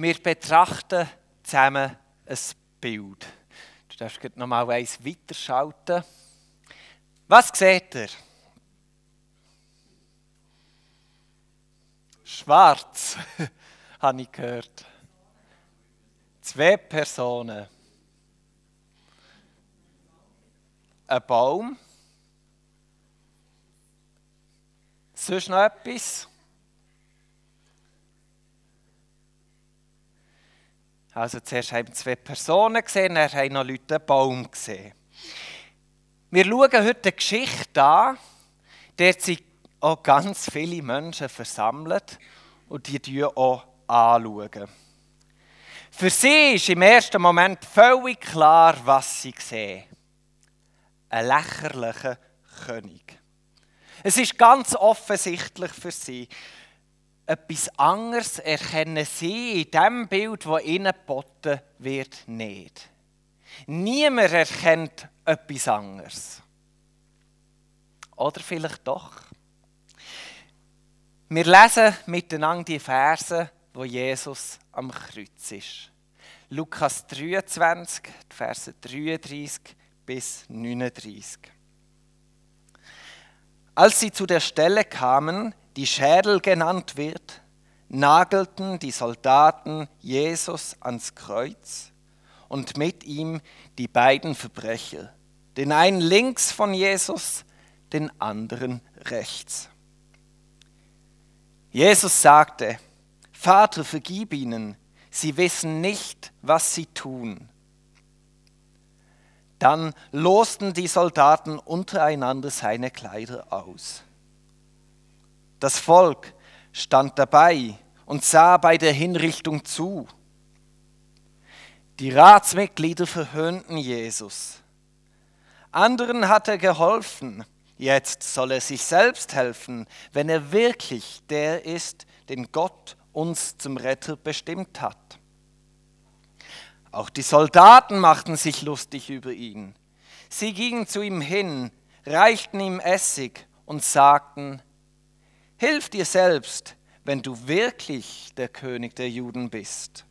Wir betrachten zusammen ein Bild. Du darfst noch mal eins weiterschalten. Was seht ihr? Schwarz, habe ich gehört. Zwei Personen. Ein Baum. Sonst noch etwas? Also zuerst haben wir zwei Personen gesehen, dann haben noch Leute einen Baum gesehen. Wir schauen heute eine Geschichte an, der sich auch ganz viele Menschen versammelt und die auch anschauen. Für sie ist im ersten Moment völlig klar, was sie sehen. Ein lächerlicher König. Es ist ganz offensichtlich für sie, etwas anderes erkennen sie in dem Bild, das ihnen geboten wird, nicht. Niemand erkennt etwas anderes. Oder vielleicht doch. Wir lesen miteinander die Verse, wo Jesus am Kreuz ist. Lukas 23, Verse 33 bis 39. Als sie zu der Stelle kamen, die Schädel genannt wird, nagelten die Soldaten Jesus ans Kreuz und mit ihm die beiden Verbrecher, den einen links von Jesus, den anderen rechts. Jesus sagte, Vater, vergib ihnen, sie wissen nicht, was sie tun. Dann losten die Soldaten untereinander seine Kleider aus. Das Volk stand dabei und sah bei der Hinrichtung zu. Die Ratsmitglieder verhöhnten Jesus. Anderen hat er geholfen. Jetzt soll er sich selbst helfen, wenn er wirklich der ist, den Gott uns zum Retter bestimmt hat. Auch die Soldaten machten sich lustig über ihn. Sie gingen zu ihm hin, reichten ihm Essig und sagten, Hilf dir selbst, wenn du wirklich der König der Juden bist.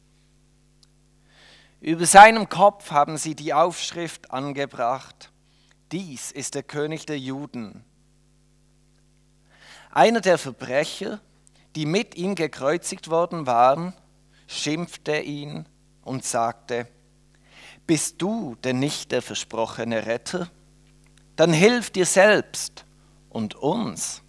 Über seinem Kopf haben sie die Aufschrift angebracht, dies ist der König der Juden. Einer der Verbrecher, die mit ihm gekreuzigt worden waren, schimpfte ihn und sagte, bist du denn nicht der versprochene Retter? Dann hilf dir selbst und uns.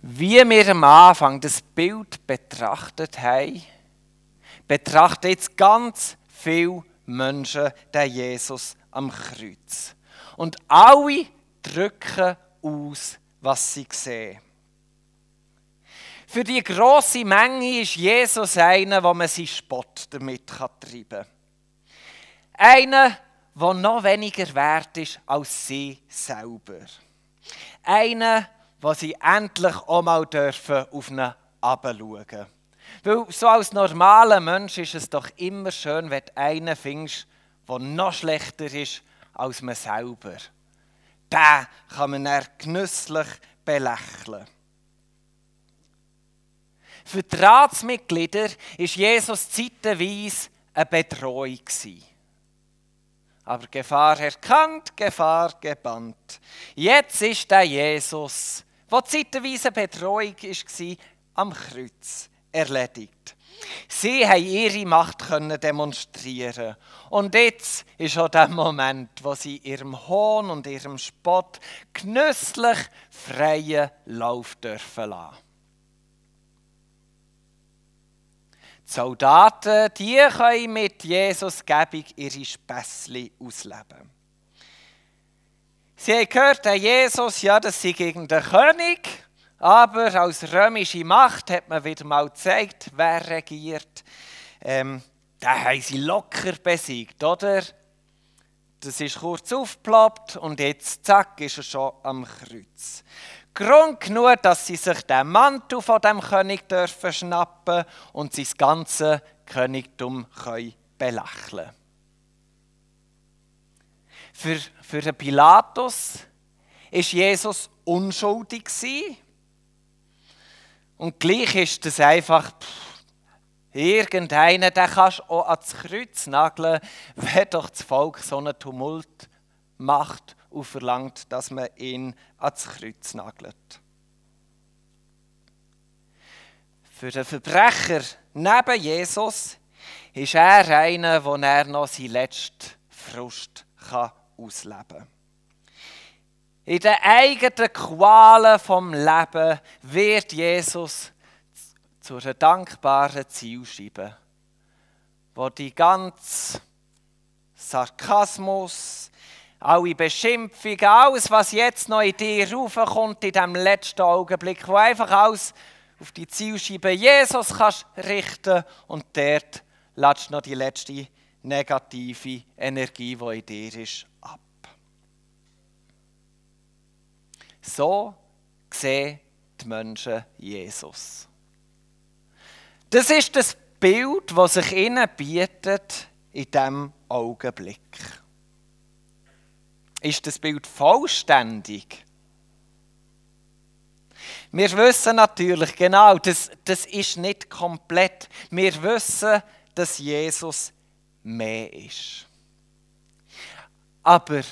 Wie wir am Anfang das Bild betrachtet haben, betrachten jetzt ganz viele Menschen den Jesus am Kreuz. Und alle drücken aus, was sie sehen. Für die große Menge ist Jesus einer, wo man seinen Spott damit treiben kann. Einer, der noch weniger wert ist als sie selber. Einer, wo sie endlich auch mal dürfen auf ihn herabschauen Weil so als normaler Mensch ist es doch immer schön, wenn du einen findest, der noch schlechter ist als man selber. Den kann man dann genüsslich belächeln. Für die Ratsmitglieder war Jesus zeitweise eine Betreuung. Aber Gefahr erkannt, Gefahr gebannt. Jetzt ist der Jesus wo zeitweise Betreuung war, am Kreuz erledigt. Sie haben ihre Macht demonstrieren Und jetzt ist auch der Moment, wo sie ihrem Hohn und ihrem Spott genüsslich freien Lauf dürfen lassen. Die Soldaten, die können mit Jesus Gebung ihre Späßli ausleben. Sie haben gehört, der Jesus, ja, das sei gegen den König, aber als römische Macht hat man wieder mal gezeigt, wer regiert. Ähm, den haben sie locker besiegt, oder? Das ist kurz aufgeploppt und jetzt, zack, ist er schon am Kreuz. Grund genug, dass sie sich den Mantel von dem König dürfen schnappen und sein ganzes Königtum können belächeln für, für den Pilatus ist Jesus unschuldig gewesen. Und gleich ist es einfach, pff, irgendeinen, den kannst du auch ans Kreuz nageln, wenn doch das Volk so einen Tumult macht und verlangt, dass man ihn ans Kreuz nagelt. Für den Verbrecher neben Jesus ist er einer, wo er noch seinen letzten Frust ausleben. In den eigenen Qualen vom Leben wird Jesus zu einer dankbaren Zielscheibe, wo die ganze Sarkasmus, alle Beschimpfungen, alles, was jetzt noch in dir raufkommt, in diesem letzten Augenblick, wo einfach alles auf die Zielscheibe Jesus kannst richten und dort lässt noch die letzte negative Energie, die in dir ist, ab. So sehen die Menschen Jesus. Das ist das Bild, das sich ihnen bietet in diesem Augenblick. Ist das Bild vollständig? Wir wissen natürlich genau, das, das ist nicht komplett. Wir wissen, dass Jesus mehr ist. Aber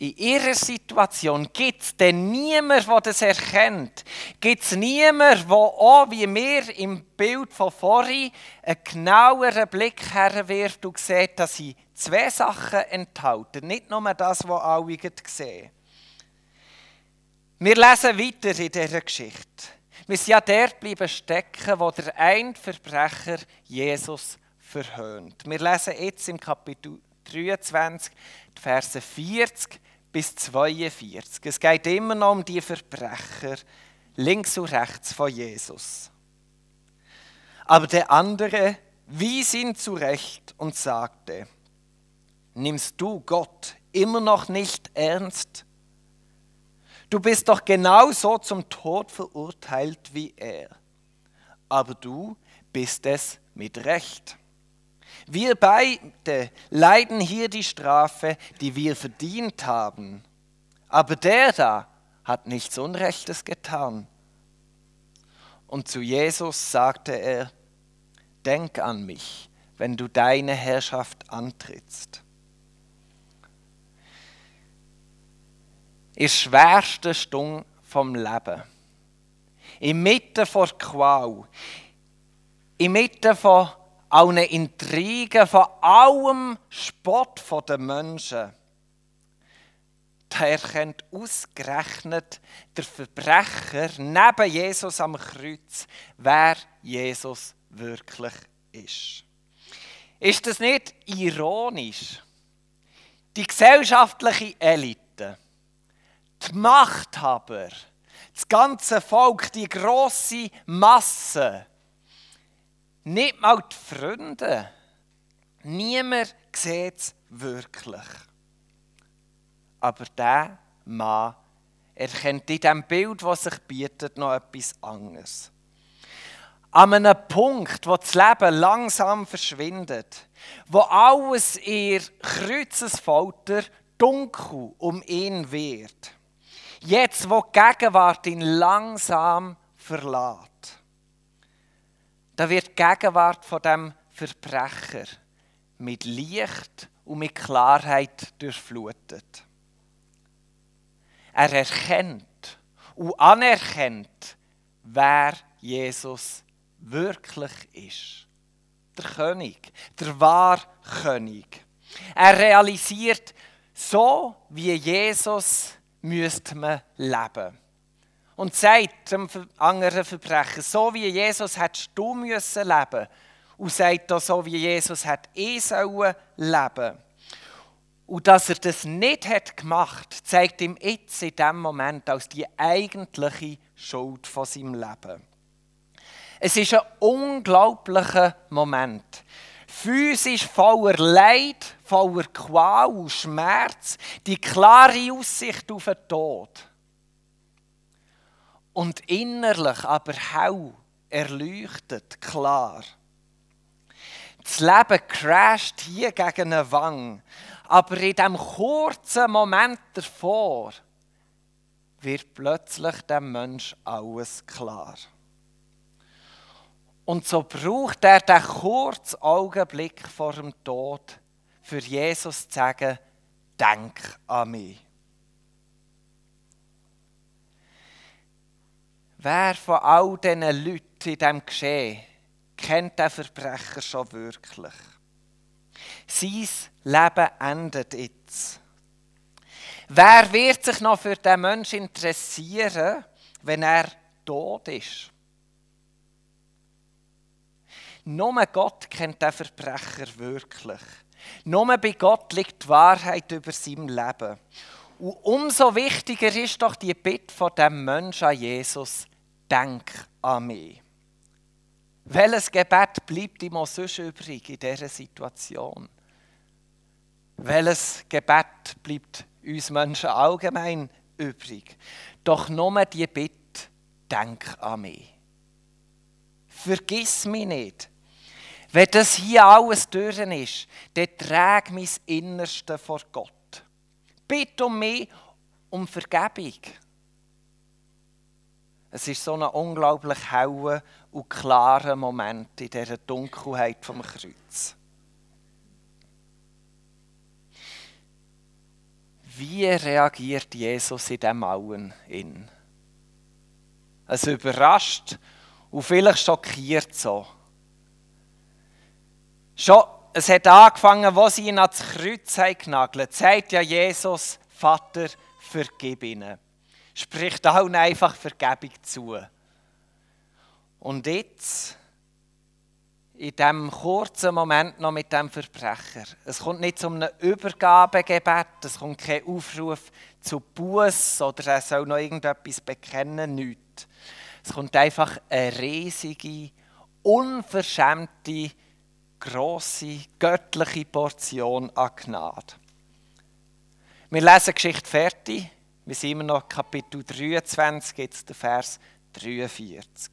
in ihrer Situation gibt es denn niemand, der das erkennt. Gibt es niemand, der auch wie wir im Bild von vorhin einen genaueren Blick herwirft und sieht, dass sie zwei Sachen enthalten. Nicht nur das, was alle sehen. Wir lesen weiter in dieser Geschichte. Wir sind ja dort bleiben stecken, wo der ein Verbrecher Jesus verhöhnt. Wir lesen jetzt im Kapitel 23, die Verse 40 bis 42. Es geht immer noch um die Verbrecher links und rechts von Jesus. Aber der andere wies ihn zurecht und sagte, nimmst du Gott immer noch nicht ernst? Du bist doch genauso zum Tod verurteilt wie er. Aber du bist es mit Recht. Wir beide leiden hier die Strafe, die wir verdient haben. Aber der da hat nichts Unrechtes getan. Und zu Jesus sagte er, denk an mich, wenn du deine Herrschaft antrittst. in schwersten Stunde vom Leben. Inmitten von Qual. Inmitten von allen Intrigen, von allem Spott der Menschen. Da erkennt ausgerechnet der Verbrecher neben Jesus am Kreuz, wer Jesus wirklich ist. Ist das nicht ironisch? Die gesellschaftliche Elite die Machthaber, das ganze Volk, die große Masse, nicht mal die Freunde, niemand sieht es wirklich. Aber der Mann erkennt in diesem Bild, das sich bietet, noch etwas anderes. An einem Punkt, wo das Leben langsam verschwindet, wo alles ihr Kreuzesfolter dunkel um ihn wird Jetzt, wo die Gegenwart ihn langsam verlässt, da wird die Gegenwart von dem Verbrecher mit Licht und mit Klarheit durchflutet. Er erkennt und anerkennt, wer Jesus wirklich ist. Der König, der wahre König. Er realisiert, so wie Jesus müsste man leben. Und sagt dem anderen Verbrecher, so wie Jesus hättest du müssen leben. Und sagt auch, so wie Jesus hat eh leben. Und dass er das nicht hat gemacht, zeigt ihm jetzt in dem Moment als die eigentliche Schuld von seinem Leben. Es ist ein unglaublicher Moment physisch voller Leid, voller Qual und Schmerz, die klare Aussicht auf den Tod. Und innerlich aber hell, erleuchtet, klar. Das Leben crasht hier gegen eine Wang, aber in dem kurzen Moment davor wird plötzlich dem Mensch alles klar. Und so braucht er den kurzen Augenblick vor dem Tod, für Jesus zu sagen, denk an mich. Wer von all diesen Leuten in diesem Geschehen kennt den Verbrecher schon wirklich? Sein Leben endet jetzt. Wer wird sich noch für den Menschen interessieren, wenn er tot ist? Nur Gott kennt den Verbrecher wirklich. Nur bei Gott liegt die Wahrheit über sein Leben. Und umso wichtiger ist doch die Bitte von dem Menschen an Jesus, denk an mich. Welches Gebet bleibt ihm auch sonst übrig in dieser Situation? Welches Gebet bleibt uns Menschen allgemein übrig? Doch nur die Bitte, denk an mich. Vergiss mich nicht. Wenn das hier alles durch ist, dann trage mein Innerste vor Gott. Bitte um mich um Vergebung. Es ist so ein unglaublich heller und klarer Moment in dieser Dunkelheit vom Kreuz. Wie reagiert Jesus in diesem Mauern in? Es überrascht und vielleicht schockiert so. Schon, es hat angefangen, wo sie ihn ans Kreuz genagelt. Sagt ja Jesus, Vater, vergib ihnen. Spricht allen einfach Vergebung zu. Und jetzt, in diesem kurzen Moment noch mit dem Verbrecher, es kommt nicht zu einem Übergabegebet, es kommt kein Aufruf zu Buß oder er soll noch irgendetwas bekennen, nichts. Es kommt einfach eine riesige, unverschämte grosse, göttliche Portion an Gnade. Wir lesen die Geschichte fertig. Wir sind immer noch Kapitel 23, jetzt der Vers 43.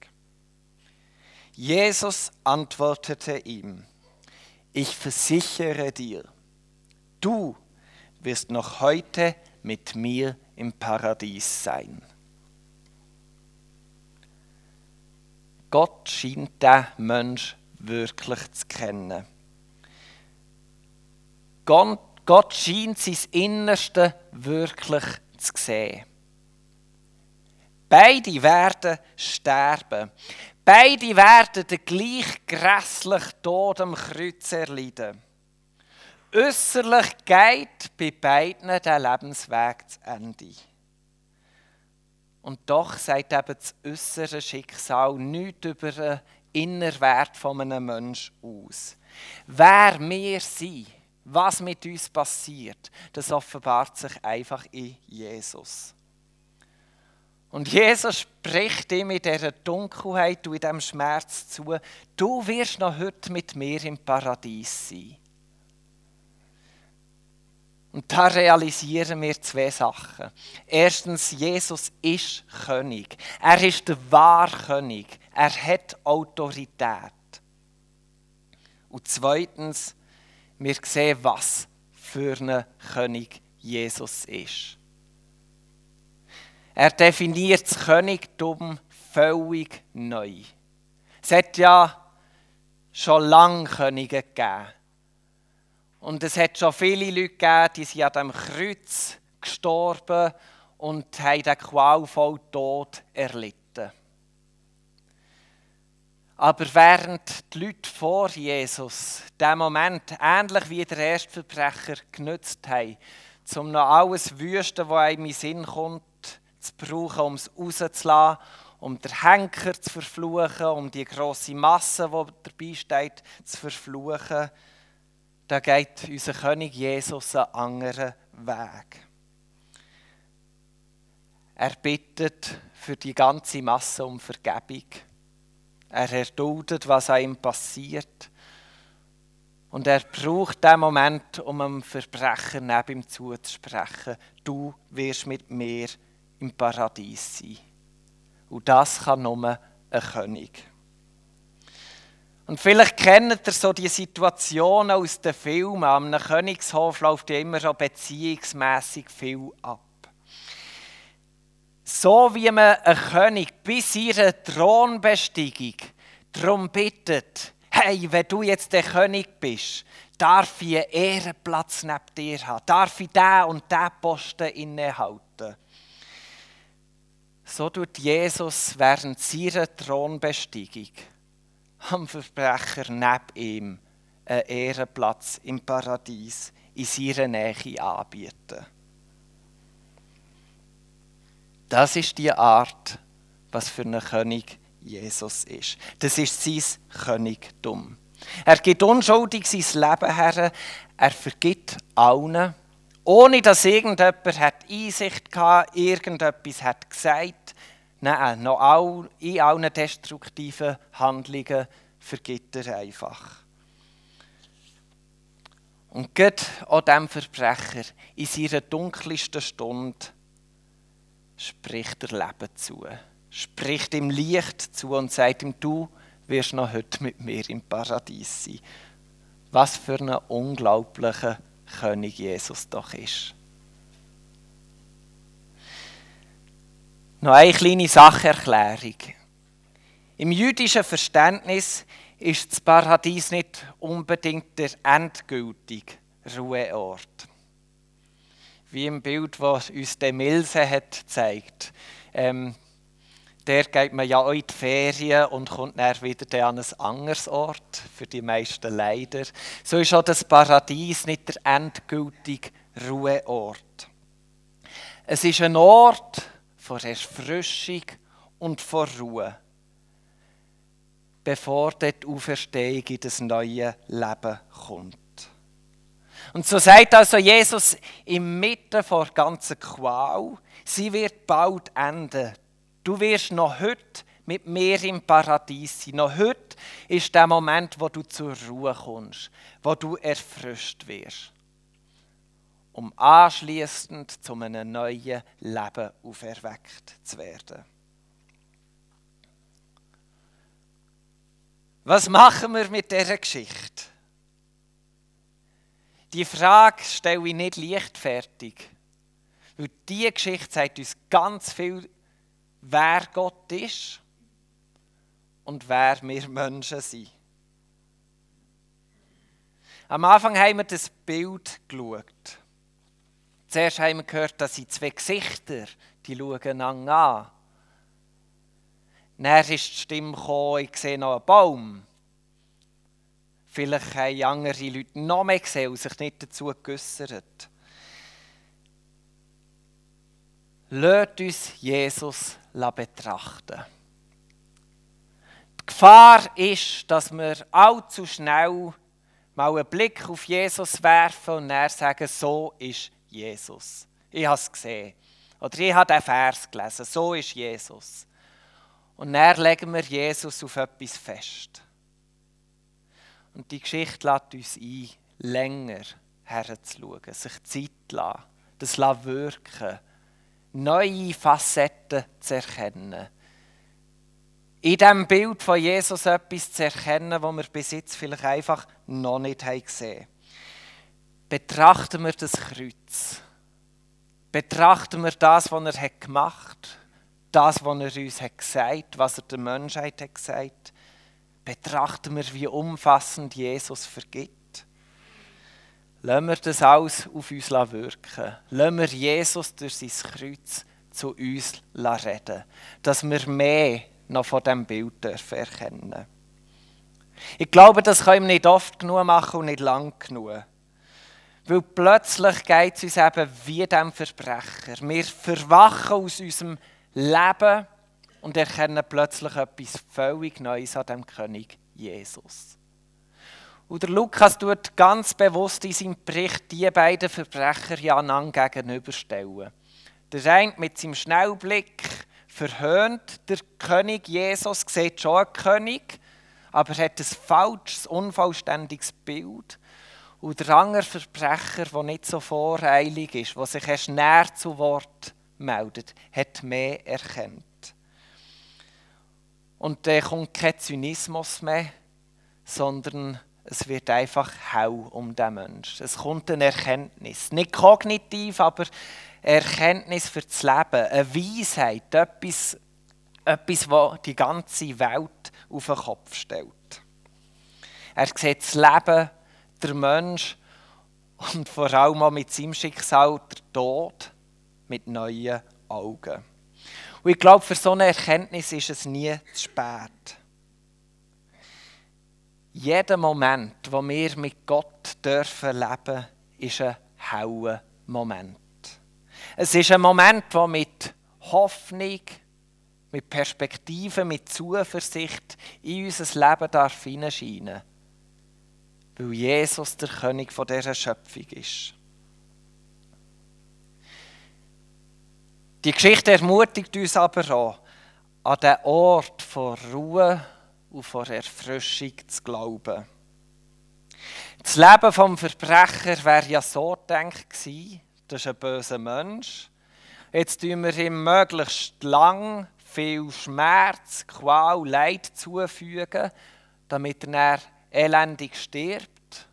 Jesus antwortete ihm, ich versichere dir, du wirst noch heute mit mir im Paradies sein. Gott scheint der Mensch wirklich zu kennen. Gott scheint sein Innerste wirklich zu sehen. Beide werden sterben. Beide werden den gleich grässlichen Tod am Kreuz erleiden. Äußerlich geht bei beiden der Lebensweg zu Ende. Und doch sagt eben das äußere Schicksal nichts über den Innerwert von einem Menschen aus. Wer wir sind, was mit uns passiert, das offenbart sich einfach in Jesus. Und Jesus spricht ihm in dieser Dunkelheit und in diesem Schmerz zu, du wirst noch heute mit mir im Paradies sein. Und da realisieren wir zwei Sachen. Erstens, Jesus ist König. Er ist der wahre König. Er hat Autorität. Und zweitens, wir sehen, was für ein König Jesus ist. Er definiert das Königtum völlig neu. Es hat ja schon lange Könige gegeben. Und es hat schon viele Leute gegeben, die sind an dem Kreuz gestorben und haben den qualvollen Tod erlitten. Aber während die Leute vor Jesus diesen Moment, ähnlich wie der erste Verbrecher, genützt haben, um noch alles Wüste, was einem in den Sinn kommt, zu brauchen, um es rauszulassen, um den Henker zu verfluchen, um die grosse Masse, die dabei steht, zu verfluchen, da geht unser König Jesus einen anderen Weg. Er bittet für die ganze Masse um Vergebung. Er erduldet, was an ihm passiert. Und er braucht den Moment, um einem Verbrecher neben ihm zuzusprechen. Du wirst mit mir im Paradies sein. Und das kann nur ein König. Und vielleicht kennt ihr so die Situationen aus den Filmen. Am Königshof läuft ja immer schon beziehungsmässig viel ab. So wie man einen König bis ihrer Thronbesteigung Darum bittet, hey, wenn du jetzt der König bist, darf ich einen Ehrenplatz neben dir haben, darf ich diesen und diesen Posten innehalten. So tut Jesus während seiner Thronbesteigung am Verbrecher neben ihm einen Ehrenplatz im Paradies in seiner Nähe anbieten. Das ist die Art, was für einen König Jesus ist. Das ist sein Königtum. Er gibt unschuldig sein Leben her, er vergibt allen, ohne dass irgendjemand hat Einsicht hatte, irgendetwas hat gesagt. Nein, noch all, in allen destruktiven Handlungen vergibt er einfach. Und Gott auch dem Verbrecher in seiner dunkelsten Stunde spricht er Leben zu. Spricht ihm Licht zu und sagt ihm, du wirst noch heute mit mir im Paradies sein. Was für ein unglaublicher König Jesus doch ist. Noch eine kleine Sacherklärung. Im jüdischen Verständnis ist das Paradies nicht unbedingt der endgültige Ruheort. Wie im Bild, das uns der Milse hat gezeigt. Ähm, der geht man ja auch in die Ferien und kommt dann wieder an ein anderes Ort, für die meisten leider. So ist auch das Paradies nicht der endgültige Ruheort. Es ist ein Ort von Erfrischung und von Ruhe bevor dort die Auferstehung in das neue Leben kommt. Und so sagt also Jesus im Mitte der ganzen Qual, sie wird bald enden. Du wirst noch heute mit mir im Paradies sein. Noch heute ist der Moment, wo du zur Ruhe kommst, wo du erfrischt wirst, um anschließend zu einem neuen Leben auferweckt zu werden. Was machen wir mit dieser Geschichte? Die Frage stelle ich nicht leichtfertig. Weil diese Geschichte sagt uns ganz viel, wer Gott ist und wer wir Menschen sind. Am Anfang haben wir das Bild geschaut. Zuerst haben wir gehört, dass sie zwei Gesichter, die schauen an. Dann ist die Stimme gekommen, ich sehe noch einen Baum. Vielleicht haben andere Leute noch mehr gesehen und sich nicht dazu geäussert. Lasst uns Jesus betrachten. Die Gefahr ist, dass wir allzu schnell mal einen Blick auf Jesus werfen und dann sagen, so ist Jesus. Ich habe es gesehen. Oder ich habe den Vers gelesen, so ist Jesus. Und dann legen wir Jesus auf etwas fest. Und die Geschichte lädt uns ein, länger herzuschauen, sich Zeit zu lassen, das wirken, neue Facetten zu erkennen. In diesem Bild von Jesus etwas zu erkennen, was wir bis jetzt vielleicht einfach noch nicht gesehen haben. Betrachten wir das Kreuz. Betrachten wir das, was er gemacht hat das, was er uns hat gesagt was er der Menschheit hat gesagt betrachten wir, wie umfassend Jesus vergibt. Lassen wir das alles auf uns wirken. Lassen wir Jesus durch sein Kreuz zu uns reden, dass wir mehr noch von diesem Bild dürfen erkennen Ich glaube, das können wir nicht oft genug machen und nicht lang genug. Weil plötzlich geht es uns eben wie dem Verbrecher. Wir verwachen aus unserem leben und erkennen plötzlich etwas völlig Neues an dem König Jesus. Und der Lukas tut ganz bewusst in seinem Bericht die beiden Verbrecher ja einander gegenüberstellen. Der eine mit seinem Schnellblick verhöhnt, der König Jesus sieht schon einen König, aber hat ein falsches, unvollständiges Bild. Und der andere Verbrecher, der nicht so voreilig ist, der sich erst näher zu Wort meldet, hat mehr erkannt. Und da kommt kein Zynismus mehr, sondern es wird einfach hell um den Menschen. Es kommt eine Erkenntnis. Nicht kognitiv, aber Erkenntnis für das Leben. Eine Weisheit, etwas Etwas, das die ganze Welt auf den Kopf stellt. Er sieht das Leben, der Mensch und vor allem auch mit seinem Schicksal der Tod mit neuen Augen. Und ich glaube, für so eine Erkenntnis ist es nie zu spät. Jeder Moment, wo wir mit Gott dürfen leben, ist ein heller Moment. Es ist ein Moment, der mit Hoffnung, mit Perspektive, mit Zuversicht in unser Leben darf hineinscheinen weil Jesus der König von dieser Schöpfung ist. Die Geschichte ermutigt uns aber auch, an den Ort von Ruhe und von Erfrischung zu glauben. Das Leben vom Verbrecher wäre ja so gedacht gewesen, das ist ein böser Mensch. Jetzt tun wir ihm möglichst lang viel Schmerz, Qual, Leid zufügen, damit er elendig stirbt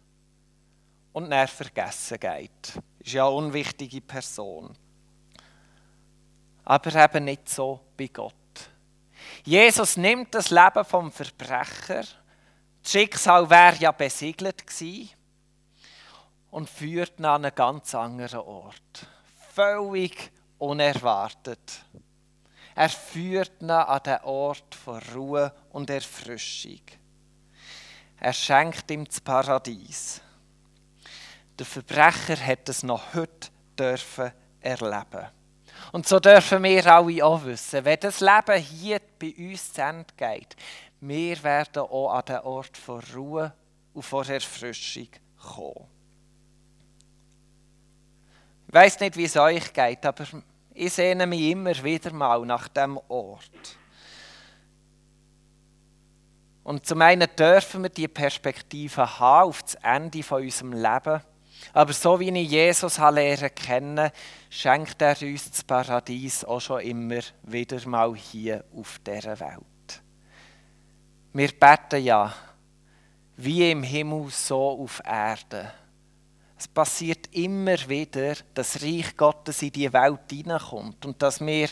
und dann vergessen geht. Ist ja eine unwichtige Person. Aber eben nicht so bei Gott. Jesus nimmt das Leben vom Verbrecher, das Schicksal wäre ja besiegelt gewesen, und führt ihn an einen ganz anderen Ort. Völlig unerwartet. Er führt ihn an den Ort von Ruhe und Erfrischung. Er schenkt ihm das Paradies. Der Verbrecher hat es noch heute dürfen erleben. Und so dürfen wir alle auch wissen, wenn das Leben hier bei uns zu Ende geht, wir werden auch an den Ort von Ruhe und von Erfrischung kommen. Ich weiss nicht, wie es euch geht, aber ich sehne mich immer wieder mal nach dem Ort. Und zum einen dürfen wir die Perspektive haben auf das Ende von unserem Leben. Aber so wie ich Jesus lernen kennen, schenkt er uns das Paradies auch schon immer wieder mal hier auf dieser Welt. Wir beten ja, wie im Himmel, so auf Erde. Es passiert immer wieder, dass das Reich Gottes in die Welt hineinkommt und dass wir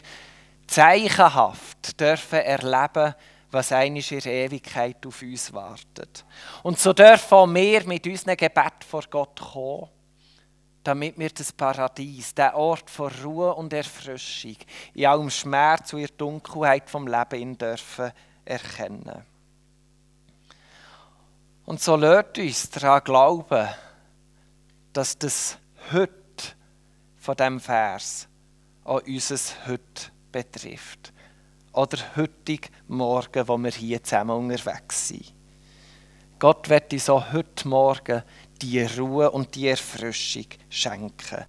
zeichenhaft dürfen erleben was einisch in Ewigkeit auf uns wartet. Und so dürfen auch wir mit unserem Gebet vor Gott kommen, damit wir das Paradies, der Ort von Ruhe und Erfrischung, in allem Schmerz und in der Dunkelheit vom Leben dürfen erkennen. Und so lernt uns daran glauben, dass das Heute von dem Vers auch unser Heute betrifft oder heutig Morgen, wo wir hier zusammen unterwegs sind. Gott wird uns auch heute Morgen die Ruhe und die Erfrischung schenken,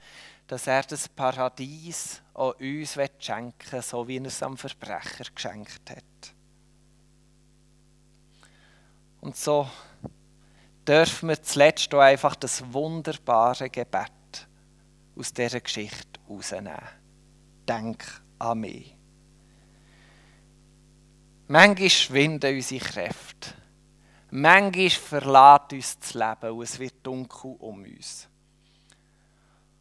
dass er das Paradies auch uns schenken will, so wie er es am Verbrecher geschenkt hat. Und so dürfen wir zuletzt auch einfach das wunderbare Gebet aus dieser Geschichte herausnehmen. Denk an mich. Manchmal schwinden unsere Kräfte. Manchmal verlässt uns das Leben und es wird dunkel um uns.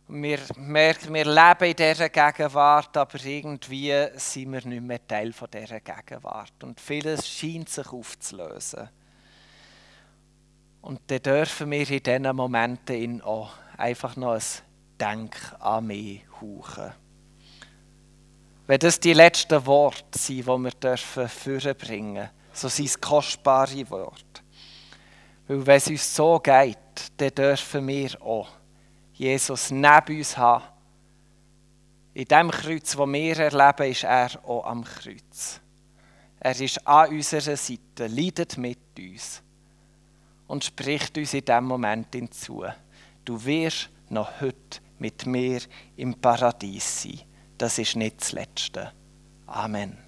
wir merken, wir leben in dieser Gegenwart, aber irgendwie sind wir nicht mehr Teil dieser Gegenwart. Und vieles scheint sich aufzulösen. Und dann dürfen wir in diesen Momenten auch einfach noch ein Denk an mich hauchen. Wenn das die letzten Worte sind, die wir dürfen vorbringen dürfen, so sind es kostbare Worte. Weil wenn es uns so geht, dann dürfen wir auch Jesus neben uns haben. In dem Kreuz, das wir erleben, ist er auch am Kreuz. Er ist an unserer Seite, leidet mit uns und spricht uns in dem Moment hinzu. Du wirst noch heute mit mir im Paradies sein das ist nicht das Letzte. Amen.